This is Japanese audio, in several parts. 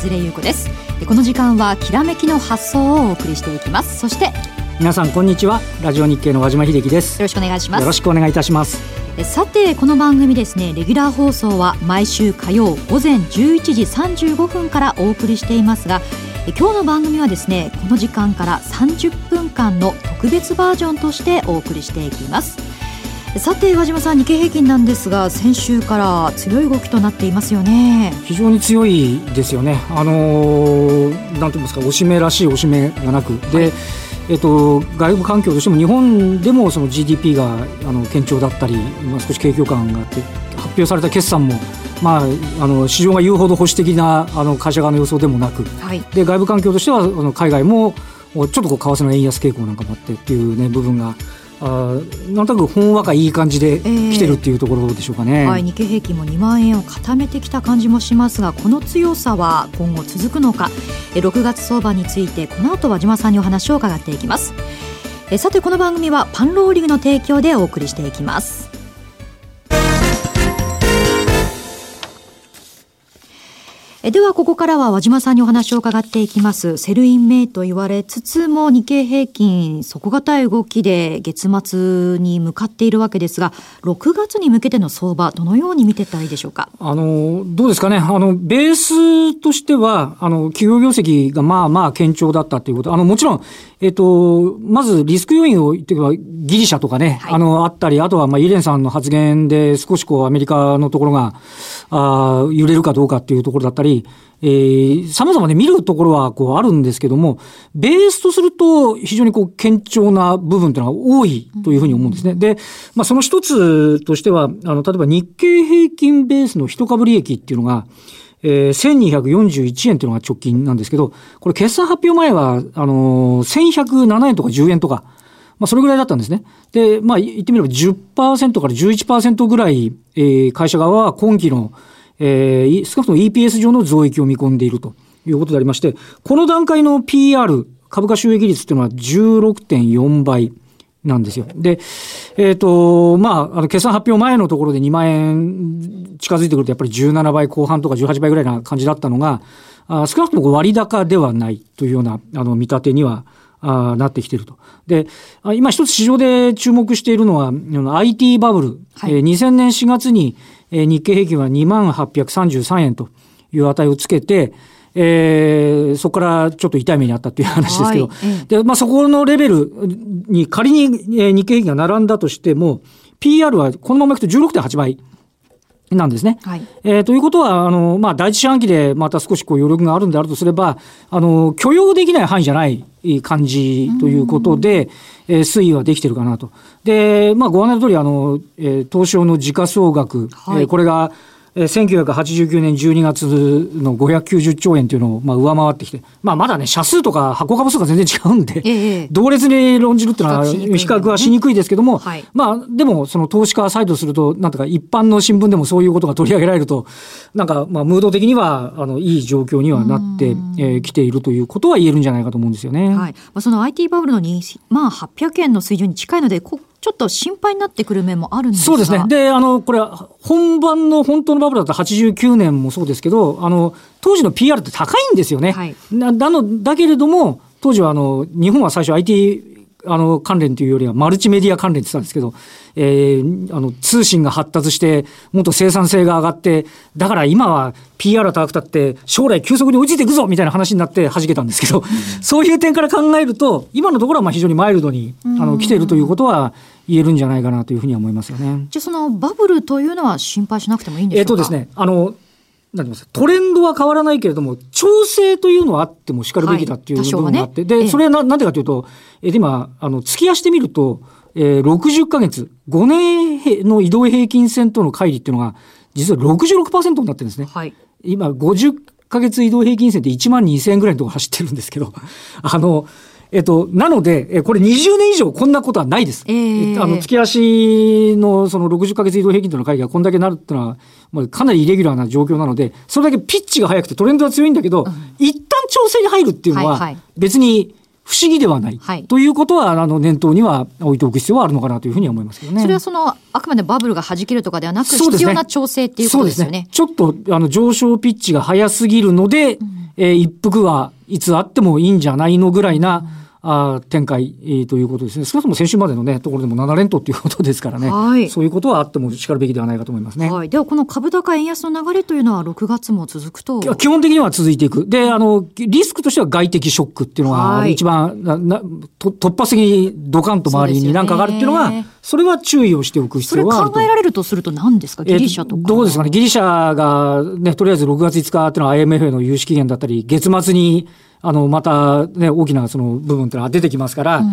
こんにちは江連優子ですこの時間はきらめきの発想をお送りしていきますそして皆さんこんにちはラジオ日経の和島秀樹ですよろしくお願いしますよろしくお願いいたしますさてこの番組ですねレギュラー放送は毎週火曜午前11時35分からお送りしていますが今日の番組はですねこの時間から30分間の特別バージョンとしてお送りしていきますさて和島さん日経平均なんですが先週から強い動きとなっていますよね。非常に強いですよね。あのー、なんて言いますかおしめらしいおしめがなく。で、はい。えっと、外部環境としても日本でもその GDP があの堅調だったり、まあ、少し景況感があって発表された決算も、まあ、あの市場が言うほど保守的なあの会社側の予想でもなく、はい、で外部環境としてはあの海外もちょっとこう為替の円安傾向なんかもあってっていう、ね、部分があなんとなくほんわかいい感じで来てるっていうところでしょうかね、えー、はい、日経平均も2万円を固めてきた感じもしますがこの強さは今後続くのか。6月相場についてこの後和島さんにお話を伺っていきます。えさてこの番組はパンローリングの提供でお送りしていきますえではここからは和島さんにお話を伺っていきます。 Sell in May と言われつつも日経平均底堅い動きで月末に向かっているわけですが6月に向けての相場どのように見てたらいいでしょうか？あのどうですかね？あのベースとしてはあの企業業績がまあまあ堅調だったということ。あのもちろんえっ、と、まずリスク要因を言っていけば、ギリシャとかね、はい、あの、あったり、あとは、まあ、イレンさんの発言で少しこう、アメリカのところが、あ揺れるかどうかっていうところだったり、えー、様々ね、見るところはこうあるんですけども、ベースとすると非常にこう堅調な部分というのが多いというふうに思うんですね。で、まあその一つとしては、あの、例えば日経平均ベースの一株利益っていうのが、えー、1241円というのが直近なんですけど、これ決算発表前は、あのー、1107円とか10円とか、まあ、それぐらいだったんですね。で、まあ、言ってみれば10%から11%ぐらい、えー、会社側は今期の、えー、少なくとも EPS 上の増益を見込んでいるということでありまして、この段階の PR、株価収益率っていうのは16.4倍。なんですよ。で、えっ、ー、と、まあ、あの、決算発表前のところで2万円近づいてくると、やっぱり17倍後半とか18倍ぐらいな感じだったのが、あ少なくとも割高ではないというような、あの、見立てには、あなってきていると。で、今一つ市場で注目しているのは、IT バブル。はい、えー、2000年4月に、えー、日経平均は2万833円という値をつけて、えー、そこからちょっと痛い目にあったっていう話ですけど、はい、で、まあ、そこのレベルに仮に、えー、日経平均が並んだとしても、PR はこのままいくと16.8倍。なんですね。はい、えー、ということは、あの、まあ、第一四半期でまた少しこう余力があるんであるとすれば、あの、許容できない範囲じゃない感じということで、えー、推移はできてるかなと。で、まあ、ご案内の通り、あの、えー、東証の時価総額、はい、えー、これが、えー、1989年12月の590兆円というのをまあ上回ってきて、まあ、まだね、社数とか発行株数が全然違うんで、ええ、同列に論じるっていうのは、比較はしにくいですけども、はい、まあ、でも、その投資家サイドすると、なんとか一般の新聞でもそういうことが取り上げられると、なんか、まあ、ムード的には、あの、いい状況にはなってき、えー、ているということは言えるんじゃないかと思うんですよね。はい。まあ、その IT バブルの2、まあ、800円の水準に近いので、こちょっと心配になってくる面もあるんですそうですね。で、あの、これ、本番の本当のバブルだった89年もそうですけど、あの、当時の PR って高いんですよね。はい、なのだけれども、当時はあの、日本は最初 IT あの関連というよりはマルチメディア関連って言ったんですけど、えー、あの通信が発達してもっと生産性が上がってだから今は PR 高くたって将来急速に追いついていくぞみたいな話になって弾けたんですけど、うん、そういう点から考えると今のところはまあ非常にマイルドにあの来ているということは言えるんじゃないかなというふうには思いますよね。じゃあそのバブルというのは心配しなくてもいいんでしょうか？えっ、とですねあのなんてますトレンドは変わらないけれども、調整というのはあってもしかるべきだっていう部分があって、はい。ね、で、それはな、なんでかというと、え今、あの、月足してみると、えー、60ヶ月、5年の移動平均線との乖離っていうのが、実は66%になってるんですね。はい、今、50ヶ月移動平均線って1万2000円ぐらいのところ走ってるんですけど、あの、えっと、なので、えこれ20年以上こんなことはないです。えー、あの、月足のその60ヶ月移動平均との会議がこんだけなるっていうのは、まあ、かなりイレギュラーな状況なので、それだけピッチが速くてトレンドが強いんだけど、うん、一旦調整に入るっていうのは、別に不思議ではない。はい、ということは、あの、念頭には置いておく必要はあるのかなというふうには思いますけどね。それはその、あくまでバブルが弾けるとかではなく、必要な調整っていうことですよね。ねちょっと、あの、上昇ピッチが早すぎるので、うん、えー、一服はいつあってもいいんじゃないのぐらいな、あ展開、えー、ということですね。少なくとも先週までのね、ところでも7連投ということですからね。はい。そういうことはあってもしかるべきではないかと思いますね。はい。では、この株高円安の流れというのは6月も続くと基本的には続いていく。で、あの、リスクとしては外的ショックっていうのが、一番ななと、突発的にドカンと周りに何かがあるっていうのが、それは注意をしておく必要があると。それ考えられるとすると何ですか？ギリシャとか、えー、どうですかね？ギリシャがね、とりあえず6月5日っていうのは IMF の融資期限だったり、月末にあの、またね、大きなその部分っていうのが出てきますから、うん、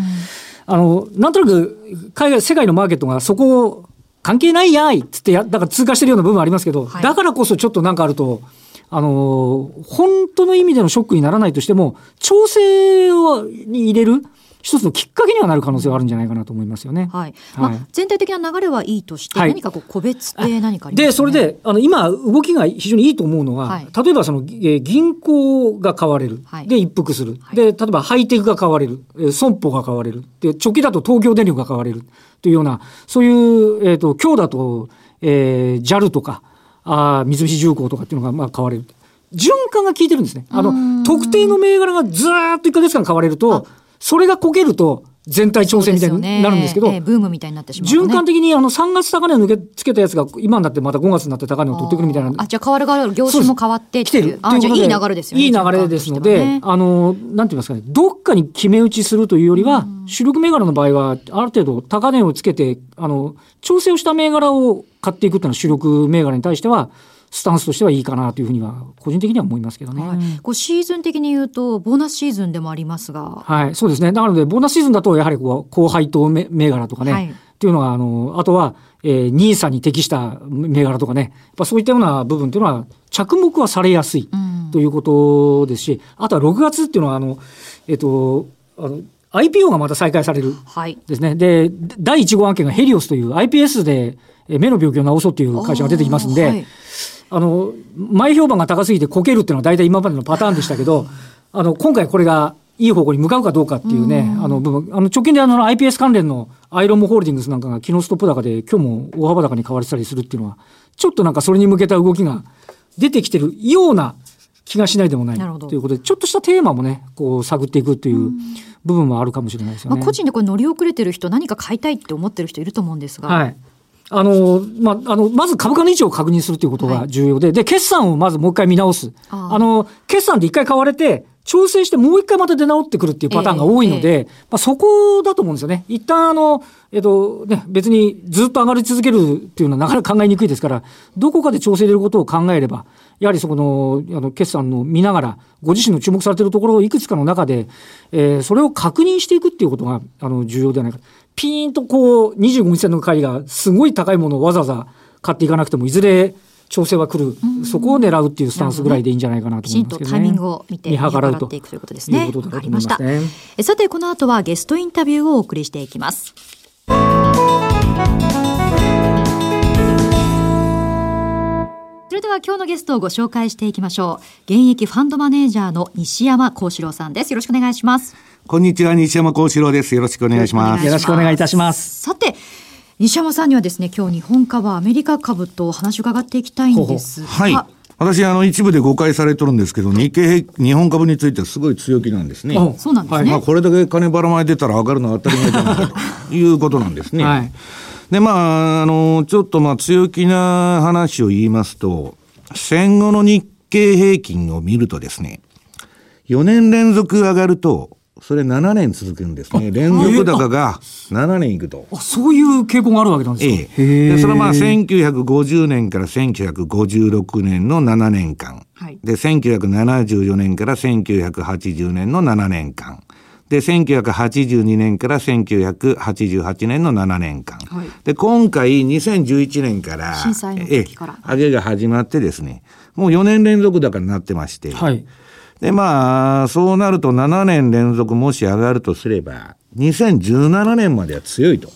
あの、なんとなく、海外、世界のマーケットがそこを関係ないやいっつってや、だから通過してるような部分ありますけど、はい、だからこそちょっとなんかあると、あの、本当の意味でのショックにならないとしても、調整をに入れる、一つのきっかけにはなる可能性はあるんじゃないかなと思いますよね。はい。まあ、全体的な流れはいいとして、何かこう個別で何かね、で、それで、あの、今、動きが非常にいいと思うのは、はい、例えばその、えー、銀行が買われる。はい、で、一服する。で、例えばハイテクが買われる。えー、損保が買われる。で、直近だと東京電力が買われる。というような、そういう、えっ、ー、と、今日だと、えー、JAL とか、あ三菱重工とかっていうのが、まあ、買われる。循環が効いてるんですね。あの、特定の銘柄がずーっと1ヶ月間買われると、それがこけると、全体調整みたいになるんですけど、ねえー、ブームみたいになってしまう、ね、循環的にあの3月高値を抜けつけたやつが今になってまた5月になって高値を取ってくるみたいな。あ、じゃあ変わる変わる、業種も変わってきてる。あ、じゃあいい流れですよね。いい流れですので、ね、あの、なんて言いますかね、どっかに決め打ちするというよりは、主力銘柄の場合は、ある程度高値をつけて、あの、調整をした銘柄を買っていくっていうのは主力銘柄に対しては、スタンスとしてはいいかなというふうには個人的には思いますけどね。はい、こうシーズン的に言うとボーナスシーズンでもありますが。はい、そうですね。なのでボーナスシーズンだとやはりこう高配当銘柄とかね、はい、っていうのがあのあとは、えー、ニーサに適した銘柄とかね、やっぱそういったような部分っていうのは着目はされやすいということですし、うん、あとは6月っていうのはあのえっ、ー、とあの IPO がまた再開されるですね。はい、で第1号案件がヘリオスという iPS で目の病気を治そうという会社が出てきますんで。はいあの、前評判が高すぎてこけるっていうのは大体今までのパターンでしたけど、あの、今回これがいい方向に向かうかどうかっていうね、うあの部分、あの直近であの IPS 関連のアイロンモホールディングスなんかが昨日ストップ高で今日も大幅高に買われてたりするっていうのは、ちょっとなんかそれに向けた動きが出てきてるような気がしないでもないということで、ちょっとしたテーマもね、こう探っていくっていう部分もあるかもしれないですよね。まあ、個人でこれ乗り遅れてる人、何か買いたいって思ってる人いると思うんですが。はい。あの、まあ、あの、まず株価の位置を確認するということが重要で、はい、で、決算をまずもう一回見直す。あの、決算で一回買われて、調整してもう一回また出直ってくるっていうパターンが多いので、えーえー、まあ、そこだと思うんですよね。一旦あの、えっ、とね、別にずっと上がり続けるっていうのはなかなか考えにくいですから、どこかで調整入れることを考えれば、やはりそこの、あの、決算の見ながら、ご自身の注目されているところをいくつかの中で、えー、それを確認していくっていうことが、あの、重要ではないか。ピーンとこう、25日線の買いがすごい高いものをわざわざ買っていかなくても、いずれ調整は来る、そこを狙うっていうスタンスぐらいでいいんじゃないかなと思いますけどね。タイミングを見て見計らうということですね。とだとますね。さて、この後はゲストインタビューをお送りしていきます。それでは今日のゲストをご紹介していきましょう。現役ファンドマネージャーの西山幸四郎さんです。よろしくお願いします。こんにちは、西山幸四郎です。よろしくお願いします。よろしくお願いいたします。さて、西山さんにはですね、今日日本株、アメリカ株とお話を伺っていきたいんですが。はい。私、あの、一部で誤解されとるんですけど、日経日本株についてはすごい強気なんですね。そうなんですね。まあ、これだけ金ばらまいてたら上がるのは当たり前じゃないかと いうことなんですね。はい。で、まあ、あの、ちょっとまあ、強気な話を言いますと、戦後の日経平均を見るとですね、4年連続上がると、それ7年続くんですね。連続高が7年いくと。あ、そういう傾向があるわけなんですか？ええ。で、それはまあ1950年から1956年の7年間。はい、で、1974年から1980年の7年間。で、1982年から1988年の7年間。はい、で、今回2011年から、震災の時から。上げが始まってですね、もう4年連続高になってまして、はい、で、まあ、そうなると7年連続もし上がるとすれば、2017年までは強いと。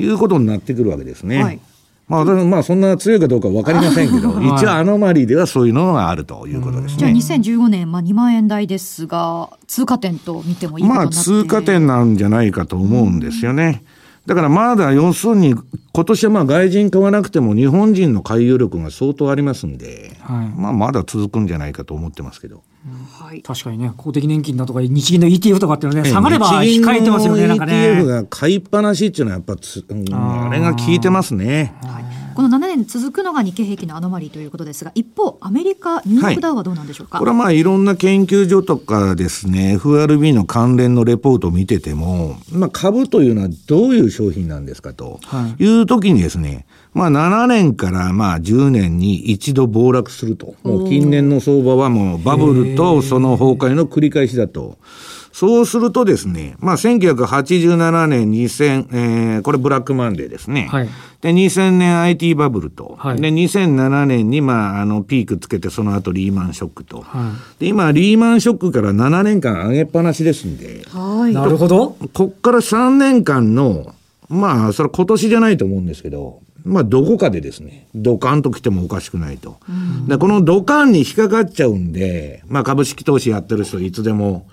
いうことになってくるわけですね。はい、まあ、まあ、そんな強いかどうか分かりませんけど、一応アノマリーではそういうのがあるということですね。じゃあ2015年、まあ、2万円台ですが、通過点と見てもいいまあ、通過点なんじゃないかと思うんですよね。だからまだ要するに、今年はまあ外人買わなくても日本人の回遊力が相当ありますんで、はい、まあまだ続くんじゃないかと思ってますけど。はい、確かにね、公的年金だとか、日銀の ETF とかっていうのはね、下がれば控えてますよね、なんかね。ETF が買いっぱなしっていうのは、やっぱつ、あれが効いてますね。はいこの7年続くのが日経平均のアノマリーということですが、一方、アメリカ、ニューヨークダウはどうなんでしょうか、はい、これはまあいろんな研究所とかですね、FRB の関連のレポートを見てても、まあ、株というのはどういう商品なんですかという時にですね、まあ7年からまあ10年に一度暴落すると。もう近年の相場はもうバブルとその崩壊の繰り返しだと。そうするとですね、まあ、1987年、2000、えー、これブラックマンデーですね。はい、で、2000年 IT バブルと。はい、で、2007年に、まあ、あの、ピークつけて、その後リーマンショックと。はい、で、今、リーマンショックから7年間上げっぱなしですんで。はい。なるほど。こっから3年間の、まあ、それ今年じゃないと思うんですけど、まあ、どこかでですね、ドカンと来てもおかしくないと。うん、でこのドカンに引っかかっちゃうんで、まあ、株式投資やってる人、いつでも、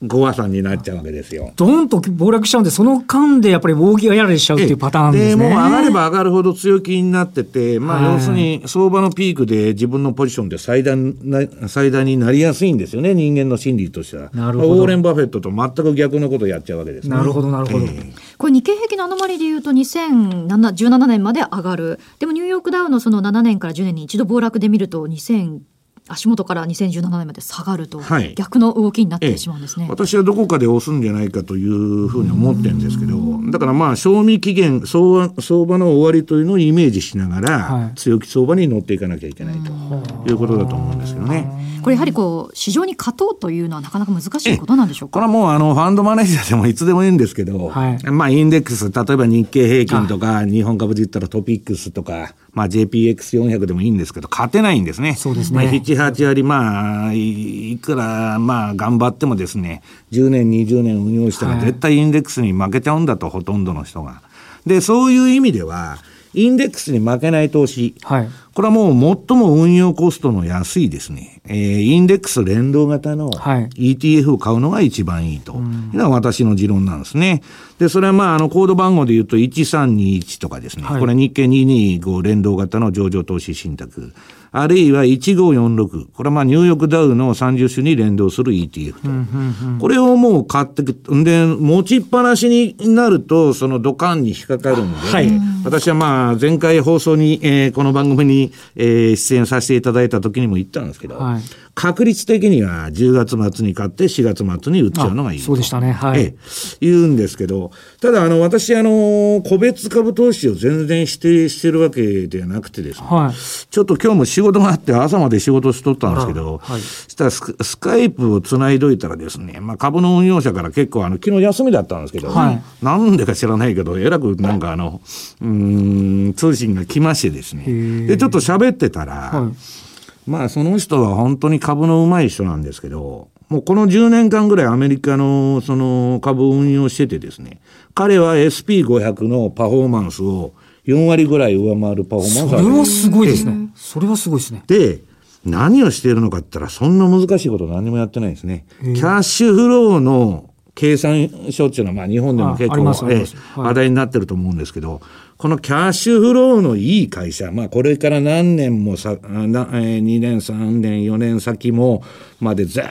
ご破産になっちゃうわけですよ。ドンと暴落しちゃうんで、その間でやっぱり大きがやられちゃうっていうパターンですね。で、もう上がれば上がるほど強気になってて、まあ、要するに相場のピークで自分のポジションで最大な、最大になりやすいんですよね、人間の心理としては。なるほど。ウォーレン・バフェットと全く逆のことをやっちゃうわけですね。なるほど、なるほど。えー、これ日経平均のアノマリでいうと2017年まで上がる。でもニューヨークダウのその7年から10年に一度暴落で見ると2000足元から2017年まで下がると、はい、逆の動きになってしまうんですね、ええ、私はどこかで押すんじゃないかというふうに思ってるんですけど、だからまあ、賞味期限相場、相場の終わりというのをイメージしながら、はい、強気相場に乗っていかなきゃいけないということだと思うんですけどね。これやはりこう市場に勝とうというのはなかなか難しいことなんでしょうか？これはもうあのファンドマネージャーでもいつでもいいんですけど、はい、まあインデックス、例えば日経平均とか日本株で言ったらトピックスとか、まあ JPX400 でもいいんですけど、勝てないんですね。そうですね。まあ、7、8割、まあ、いくら、まあ、頑張ってもですね、10年、20年運用したら絶対インデックスに負けちゃうんだと、ほとんどの人が。で、そういう意味では、インデックスに負けない投資。はい。これはもう最も運用コストの安いですね、えー、インデックス連動型の ETF を買うのが一番いいというのが私の持論なんですね。で、それはまあ、あの、コード番号で言うと1321とかですね、はい、これ日経225連動型の上場投資信託。あるいは1546。これはまあニューヨークダウの30種に連動する ETF と。これをもう買ってく。んで、持ちっぱなしになると、その土管に引っかかるんで、はい、私はまあ前回放送に、えー、この番組に、えー、出演させていただいた時にも言ったんですけど、はい、確率的には10月末に買って4月末に売っちゃうのがいいそうでしたね。はい。え言うんですけど、ただあの、私あの、個別株投資を全然指定してるわけではなくてですね、はい、ちょっと今日も仕事があって朝まで仕事しとったんですけど、はい、したらススカイプをつないどいたらですね、まあ株の運用者から結構あの、昨日休みだったんですけど、はい、なんでか知らないけど、えらくなんかあの、うん、通信が来ましてですね、で、ちょっと喋ってたら、はいまあその人は本当に株のうまい人なんですけど、もうこの10年間ぐらいアメリカのその株を運用しててですね、彼は SP500 のパフォーマンスを4割ぐらい上回るパフォーマンスそれはすごいですね。それはすごいですね。で、何をしているのかって言ったら、そんな難しいこと何もやってないですね。キャッシュフローの計算書っていうのは、まあ日本でも結構、話題になってると思うんですけど、このキャッシュフローのいい会社、まあこれから何年もさ、なえー、2年、3年、4年先もまでずっ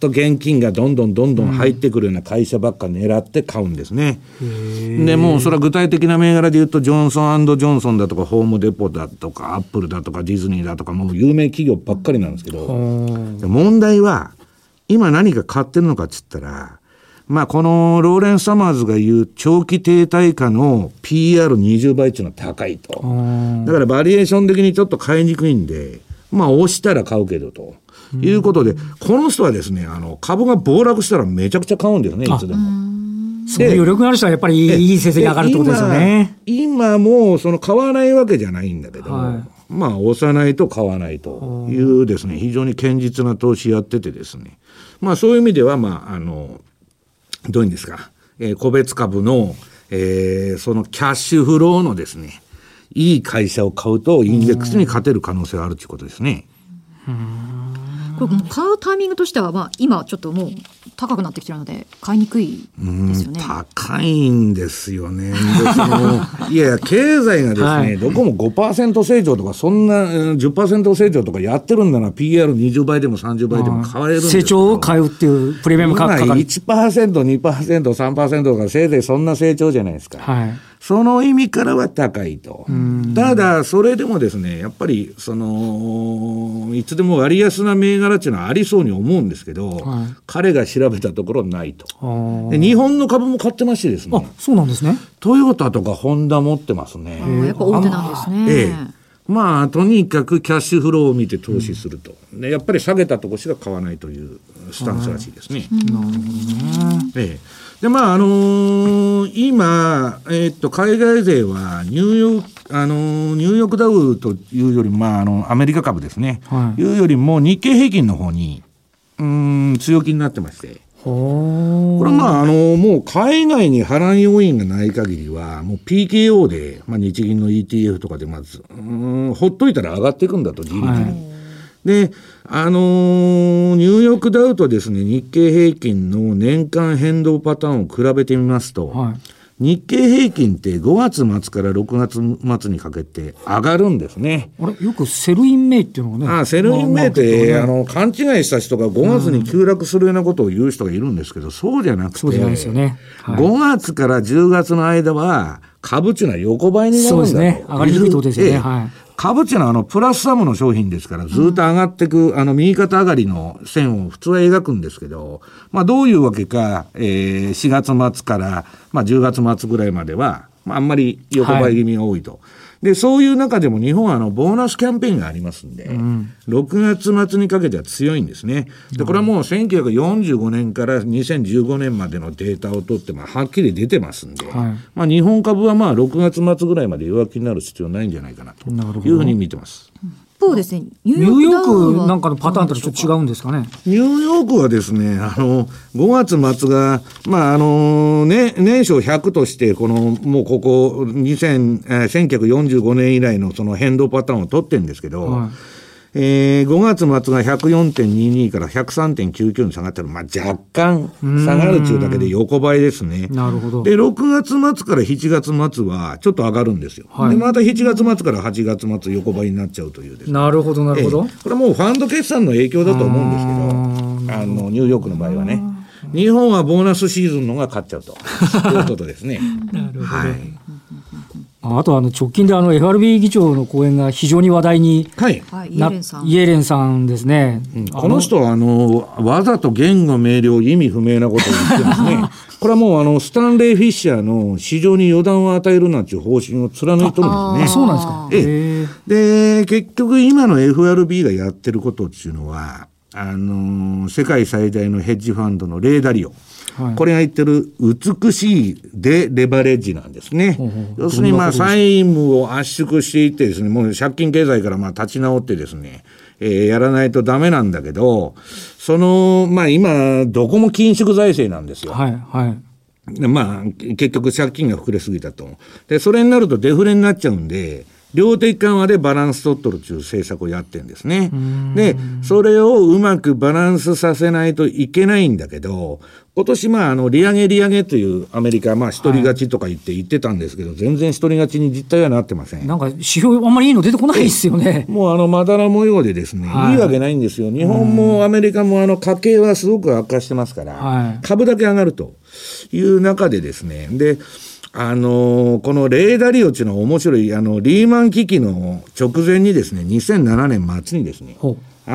と現金がどんどんどんどん入ってくるような会社ばっか狙って買うんですね。で、もうそれは具体的な銘柄で言うと、ジョンソンジョンソンだとか、ホームデポだとか、アップルだとか、ディズニーだとか、もう有名企業ばっかりなんですけど、問題は、今何か買ってるのかっつったら、まあ、このローレン・サマーズが言う長期停滞下の PR20 倍っていうのは高いと。だからバリエーション的にちょっと買いにくいんで、まあ、押したら買うけどと。いうことで、この人はですね、あの、株が暴落したらめちゃくちゃ買うんですね、いつでも。そういう余力がある人はやっぱりいい成績上がるってことですよね。今もその買わないわけじゃないんだけど、はい、まあ押さないと買わないというですね、非常に堅実な投資やっててですね、まあそういう意味では、まああの、どういうんですか、えー、個別株の、えー、そのキャッシュフローのですね、いい会社を買うと、インデックスに勝てる可能性があるということですね。これ買うタイミングとしては、まあ、今ちょっともう高くなってきてるので買いにくいですよね。高いんですよね。いやいや、経済がですね、はい、どこも5%成長とか、そんな10%成長とかやってるんだな、PR20 倍でも30倍でも買われるんです成長を買うっていうプレミアム価格かかる。1%、2%、3%とか、せいぜいそんな成長じゃないですか。はいその意味からは高いと。ただ、それでもですね、やっぱり、その、いつでも割安な銘柄っていうのはありそうに思うんですけど、はい、彼が調べたところないと。日本の株も買ってましてですね。あ、そうなんですね。トヨタとかホンダ持ってますね。やっぱ大手なんですね。ええまあ、とにかくキャッシュフローを見て投資すると、うん、やっぱり下げたとこしか買わないというスタンスらしいですね。なるほどね。ええで、まあ、あのー、今、えー、っと、海外勢は、ニューヨーク、あのー、ニューヨークダウというより、まあ、あの、アメリカ株ですね。はい、いうよりも、日経平均の方に、うん、強気になってまして。これはまあ、あの、もう海外に波乱要因がない限りは、もう PKO で、まあ日銀の ETF とかでまず、うん、ほっといたら上がっていくんだと、じりじり。はいで、あのー、ニューヨークダウとですね、日経平均の年間変動パターンを比べてみますと、はい、日経平均って5月末から6月末にかけて上がるんですね。あれよく Sell in May っていうのがね。あ Sell in May って、あの、勘違いした人が5月に急落するようなことを言う人がいるんですけど、そうじゃなくて、そうじゃないですよね。はい、5月から10月の間は、株っていうのは横ばいになるんだと。そうですね。上がりにくいってことですよね。はい株っていうのはあのプラスサムの商品ですから、ずっと上がっていく、うん、あの右肩上がりの線を普通は描くんですけど、まあどういうわけか、えー、4月末から、まあ10月末ぐらいまでは、まああんまり横ばい気味が多いと。はいで、そういう中でも日本はあの、ボーナスキャンペーンがありますんで、うん、6月末にかけては強いんですね。で、これはもう1945年から2015年までのデータを取って、まあ、はっきり出てますんで、はい、まあ、日本株はまあ、6月末ぐらいまで弱気になる必要ないんじゃないかなというふうに見てます。方ですね、ニューヨークなんかのパターンとちょっと違うんですかね。ニューヨークはですね、あの、5月末が、まあ、あの、ね、年初100として、この、もうここ、2000、えー、1945年以来のその変動パターンを取ってるんですけど、はいえー、5月末が104.22から103.99に下がったら、まあ、若干下がるというだけで横ばいですね。なるほど。で、6月末から7月末はちょっと上がるんですよ。はい、で、また7月末から8月末横ばいになっちゃうというです、ね、なるほど、なるほど、えー、これはもうファンド決算の影響だと思うんですけど、あの、ニューヨークの場合はね。日本はボーナスシーズンのが勝っちゃうということですね。なるほど。はい。あとあの直近であの FRB 議長の講演が非常に話題にはい、イエレンさん。イエレンさんですね。うん、この人はあの、わざと言語明瞭、意味不明なことを言ってますね。これはもうあの、スタンレー・フィッシャーの市場に予断を与えるなんていう方針を貫いとるんですね。そうなんですか。ええ。で、結局今の FRB がやってることっていうのは、あの世界最大のヘッジファンドのレーダリオ。はい、これが言ってる美しいでレバレッジなんですね。要するにまあ債務を圧縮していってですね、もう借金経済からまあ立ち直ってですね、えー、やらないとダメなんだけど、その、まあ今、どこも緊縮財政なんですよ。はい、はい。まあ、結局借金が膨れすぎたと。で、それになるとデフレになっちゃうんで、量的緩和でバランス取っとるという政策をやってるんですね。で、それをうまくバランスさせないといけないんだけど、今年まあ、あの、利上げ利上げというアメリカ、まあ、一人勝ちとか言って言ってたんですけど、はい、全然一人勝ちに実態はなってません。なんか、指標あんまりいいの出てこないですよね。もうあの、まだら模様でですね、はい、いいわけないんですよ。日本もアメリカもあの、家計はすごく悪化してますから、はい、株だけ上がるという中でですね、で、あのー、このレーダリオっていうのは面白い、あの、リーマン危機の直前にですね、2007年末にですね、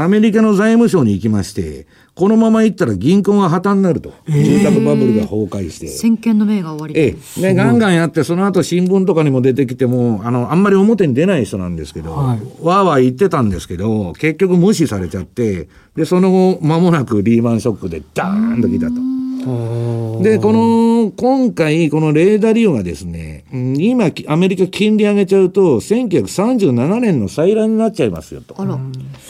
アメリカの財務省に行きまして、このまま行ったら銀行が破綻になると。住宅バブルが崩壊して。先見の明が終わりええ。ね、ガンガンやって、その後新聞とかにも出てきても、あの、あんまり表に出ない人なんですけど、はい、わーわー言ってたんですけど、結局無視されちゃって、で、その後、間もなくリーマンショックでダーンと来たと。で、この、今回、このレーダー利用がですね、今、アメリカ金利上げちゃうと、1937年の再来になっちゃいますよと。あら。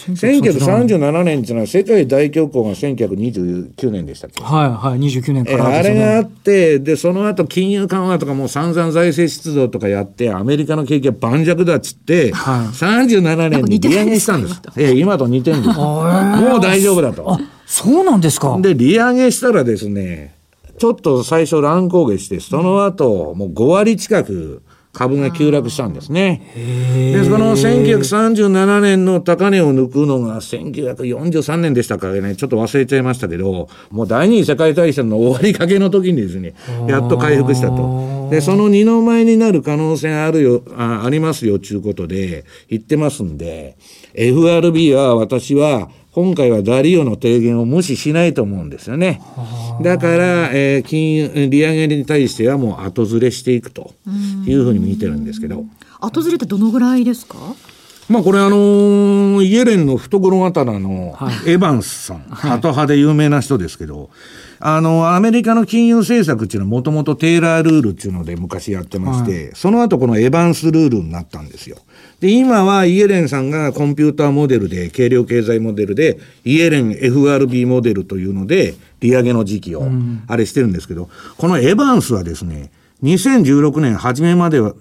1937年っていうのは世界大恐慌が1929年でしたっけ？はいはい、29年から、ね、あれがあって、で、その後金融緩和とかも散々財政出動とかやって、アメリカの景気は盤石だっつって、はい、37年に利上げしたんです。ええ、今と似てるんです。もう大丈夫だと。そうなんですか。で、利上げしたらですね、ちょっと最初乱高下して、その後、もう5割近く株が急落したんですね。で、その1937年の高値を抜くのが1943年でしたからね、ちょっと忘れちゃいましたけど、もう第二次世界大戦の終わりかけの時にですね、やっと回復したと。で、その二の前になる可能性あるよ、あありますよ、ということで言ってますんで、FRB は私は今回はダリオの提言を無視しないと思うんですよね。だから、えー、金融、利上げに対してはもう後ずれしていくというふうに見てるんですけど。後ずれってどのぐらいですか？まあこれあのー、イエレンの懐刀のエヴァンスさん、はい、ハト派で有名な人ですけど、あの、アメリカの金融政策っていうのはもともとテーラールールっていうので昔やってまして、はい、その後このエヴァンスルールになったんですよ。で、今はイエレンさんがコンピューターモデルで、軽量経済モデルで、イエレン FRB モデルというので、利上げの時期を、あれしてるんですけど、このエヴァンスはですね、2016年初めまでは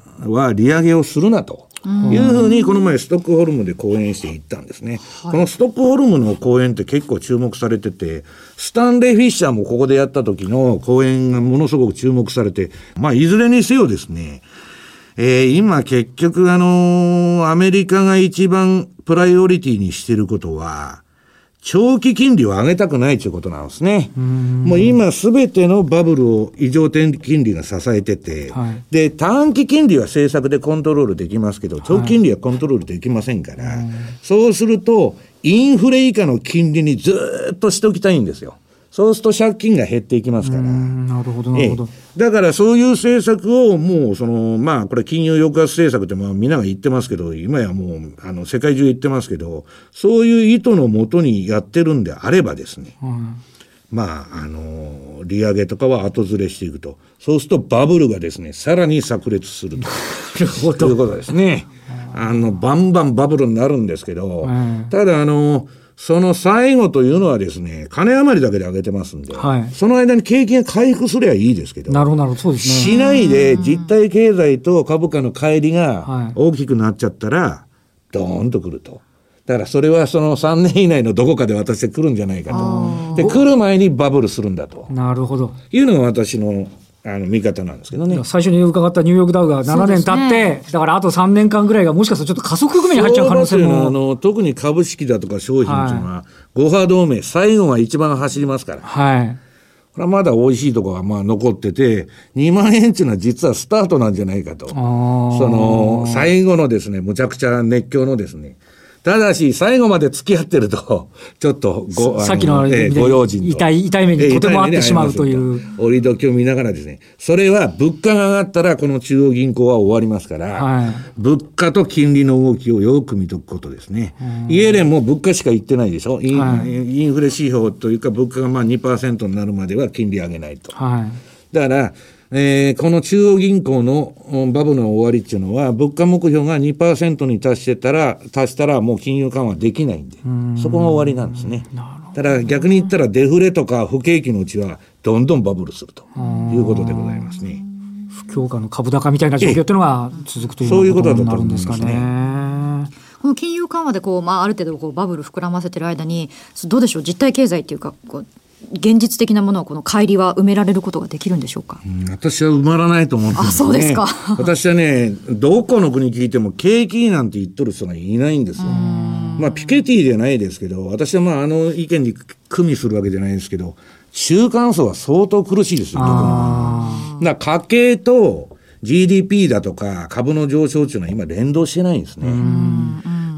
利上げをするなと。いうふうにこの前ストックホルムで講演していったんですね、はい、このストックホルムの講演って結構注目されててスタンレー・フィッシャーもここでやった時の講演がものすごく注目されてまあいずれにせよですねえー、今結局あのー、アメリカが一番プライオリティにしてることは、長期金利を上げたくないということなんですね。もう今すべてのバブルを異常点金利が支えてて、はい、で、短期金利は政策でコントロールできますけど、長期金利はコントロールできませんから、はい、そうすると、インフレ以下の金利にずっとしておきたいんですよ。そうすると借金が減っていきますから。なるほど、なるほど。だからそういう政策をもう、その、まあ、これ金融抑圧政策ってまあみんなが言ってますけど、今やもう、あの、世界中言ってますけど、そういう意図のもとにやってるんであればですね、うん、まあ、あの、利上げとかは後ずれしていくと。そうするとバブルがですね、さらに炸裂すると。ということですね。あの、バンバンバブルになるんですけど、うん、ただあの、その最後というのはですね、金余りだけで上げてますんで、はい、その間に景気が回復すればいいですけど、なるほど、なるほど、そうですね。しないで実体経済と株価の乖離が大きくなっちゃったら、ドーンとくると。だからそれはその3年以内のどこかで私で来るんじゃないかと。で、来る前にバブルするんだと。なるほど。いうのが私のあの見方なんですけどね。最初に伺ったニューヨークダウが7年経って、ね、だからあと3年間ぐらいがもしかしたらちょっと加速組に入っちゃう可能性も。あの特に株式だとか商品っていうのは、5波同盟、最後が一番走りますから。はい。これはまだ美味しいところがまあ残ってて、2万円っていうのは実はスタートなんじゃないかと。その、最後のですね、むちゃくちゃ熱狂のですね、ただし、最後まで付き合ってると、ちょっとご、さっきの、えー、ご用心痛い、痛い目にとてもあってしまうという。折り時を見ながらですね、それは物価が上がったら、この中央銀行は終わりますから、はい、物価と金利の動きをよく見とくことですね。イエレンも物価しか言ってないでしょ？インはい、インフレ指標というか、物価がまあ2%になるまでは金利上げないと。はい、だから、えー、この中央銀行のバブルの終わりっていうのは、物価目標が2%に達してたら、達したらもう金融緩和できないんで、んそこが終わりなんですね。ただ逆に言ったらデフレとか不景気のうちはどんどんバブルするということでございますね。不況下の株高みたいな状況っていうのが続くということになるんですかね。この金融緩和でこう、まあ、ある程度こうバブル膨らませてる間にどうでしょう？実体経済っていうかこう現実的なものはこの乖離は埋められることができるんでしょうか、うん、私は埋まらないと思うんです、ね、あそうですか。私はねどこの国聞いても景気なんて言っとる人がいないんですよ。まあピケティじゃないですけど私はまああの意見に組みするわけじゃないですけど中間層は相当苦しいですよだ家計と GDP だとか株の上昇っていうのは今連動してないんですね。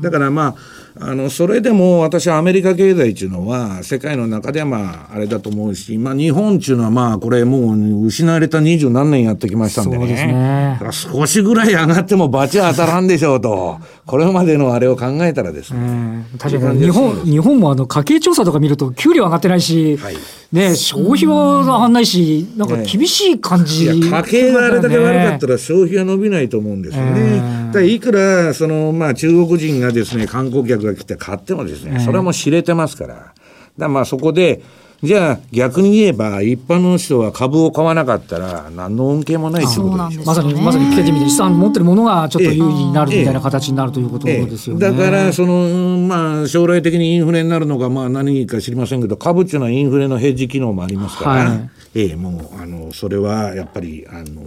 だからまああの、それでも私はアメリカ経済っていうのは、世界の中ではまあ、あれだと思うし、まあ、日本っていうのはまあ、これもう失われた二十何年やってきましたんでね。そうですね。少しぐらい上がっても罰は当たらんでしょうと。これまでのあれを考えたらですね。確かに日本、日本もあの、家計調査とか見ると、給料上がってないし、はい、ね、消費は上がんないし、なんか厳しい感じ、ね、家計があれだけ悪かったら消費は伸びないと思うんですよね。だいくら、その、まあ、中国人がですね、観光客が来て買ってもですね、それはもう知れてますから。だまあそこで、じゃあ逆に言えば一般の人は株を買わなかったら何の恩恵もないということでしょまさにまさに聞いてみて資産持ってるものがちょっと有利になるみたいな形になるということですよね、だからそのまあ将来的にインフレになるのがまあ何か知りませんけど株っていうのはインフレのヘッジ機能もありますから、はい、ええもうあのそれはやっぱりあの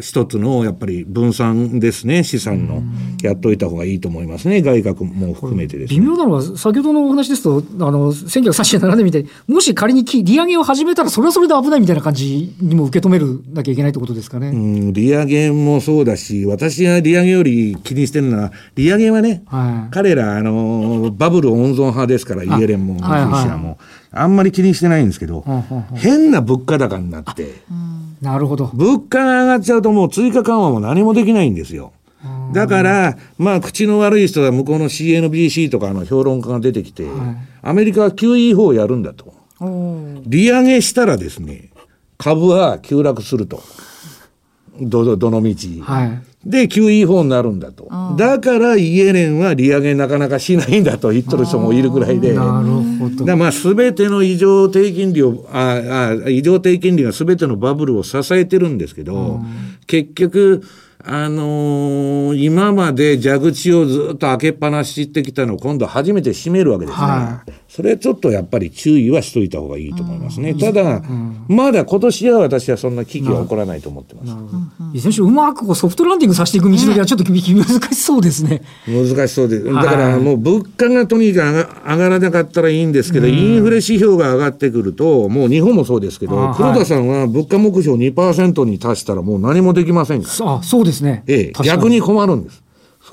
一つのやっぱり分散ですね、資産の、やっといた方がいいと思いますね、外角も含めてです、ね、微妙なのは、先ほどのお話ですと、あの1937年みたいに、もし仮に利上げを始めたら、それはそれで危ないみたいな感じにも受け止めるなきゃいけないってことですかね。うん、利上げもそうだし、私が利上げより気にしてるのは、利上げはね、はい、彼ら、あの、バブル温存派ですから、イエレンも、フィシャも。あんまり気にしてないんですけど、変な物価高になって、なるほど。物価が上がっちゃうともう追加緩和も何もできないんですよ。だから、まあ、口の悪い人は向こうの CNBC とかの評論家が出てきて、はい、アメリカは QE 法をやるんだと。利上げしたらですね、株は急落すると。ど、どの道。はい、で、QE 法になるんだと。だからイエレンは利上げなかなかしないんだと言っとる人もいるぐらいで。なるほど。だまあ、すべての異常低金利を、ああ異常低金利がすべてのバブルを支えてるんですけど、結局、あのー、今まで蛇口をずっと開けっぱなししてきたのを今度初めて閉めるわけですね。はい、それはちょっとやっぱり注意はしといた方がいいと思いますね。うん、ただ、うん、まだ今年は私はそんな危機は起こらないと思ってます。いずれにしろうまくこうソフトランディングさせていく道のりはちょっと難しそうですね。難しそうです。だからもう物価がとにかく上がらなかったらいいんですけど、インフレ指標が上がってくると、もう日本もそうですけど、黒田さんは物価目標2%に達したらもう何もできませんから。あ、そうですね。ええ、逆に困るんです。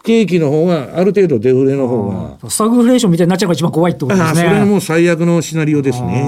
不景気の方が、ある程度デフレの方が。スタグフレーションみたいになっちゃうのが一番怖いってことですね。それも最悪のシナリオですね。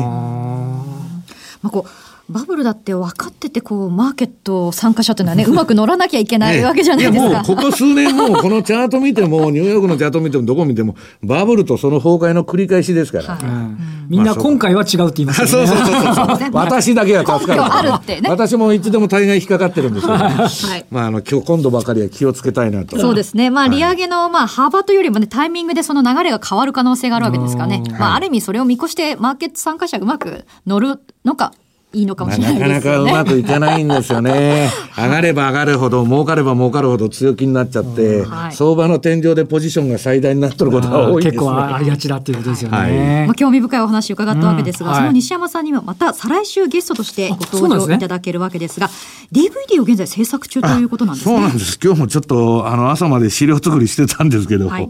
まあ、こうバブルだって分かっててこうマーケット参加者というのはね うまく乗らなきゃいけないわけじゃないですか。もうここ数年もこのチャート見てもニューヨークのチャート見てもどこ見てもバブルとその崩壊の繰り返しですから。はいみんな今回は違うって言いますよね。そうそうそうそう。私だけは助かる。るね、私もいつでも大概引っかかってるんですよ、ね。はい。まああの今日今度ばかりは気をつけたいなと。そうですね。まあ利上げのまあ幅というよりもねタイミングでその流れが変わる可能性があるわけですからね。まあある意味それを見越してマーケット参加者うまく乗るのかいいのかもしれないですね。なかなかうまくいかないんですよね。上がれば上がるほど、儲かれば儲かるほど強気になっちゃって、はい、相場の天井でポジションが最大になってることが多いね、結構ありがちだっていうことですよね。はい、まあ、興味深いお話を伺ったわけですが、うんはい、その西山さんにはまた再来週ゲストとしてご登場いただけるわけですが、すね、DVD を現在制作中ということなんですね。そうなんです。今日もちょっと、あの、朝まで資料作りしてたんですけど、はい、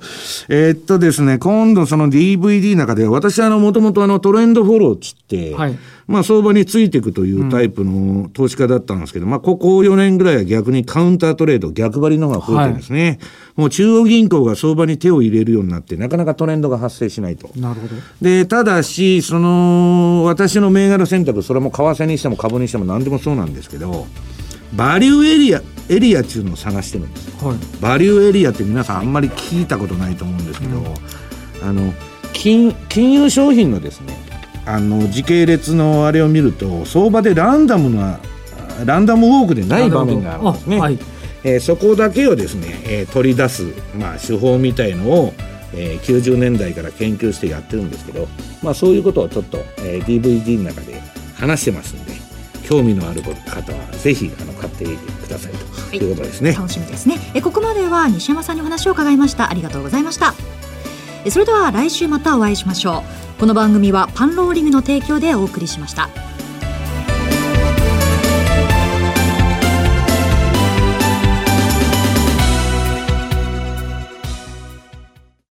えー、っとですね、今度その DVD の中で、私あの、もともとあの、トレンドフォローっつって、はいまあ相場についていくというタイプの投資家だったんですけど、うん、まあここ4年ぐらいは逆にカウンタートレード、逆張りのが増えてるんですね。はい、もう中央銀行が相場に手を入れるようになって、なかなかトレンドが発生しないと。なるほど。で、ただし、その、私の銘柄選択、それも為替にしても株にしても何でもそうなんですけど、バリューエリア、エリアっていうのを探してるんです。はい、バリューエリアって皆さんあんまり聞いたことないと思うんですけど、うん、あの、金、金融商品のですね、あの時系列のあれを見ると相場でランダムなランダムウォークでない場面があるんですね。はい、えー、そこだけをですね、えー、取り出す、まあ、手法みたいのを、えー、90年代から研究してやってるんですけど、まあ、そういうことをちょっと、えー、DVD の中で話してますんで興味のある方はぜひあの買ってくださいとい。うことですね、楽しみですね。えここまでは西山さんにお話を伺いました。ありがとうございました。それでは来週またお会いしましょうこの番組はパンローリングの提供でお送りしました。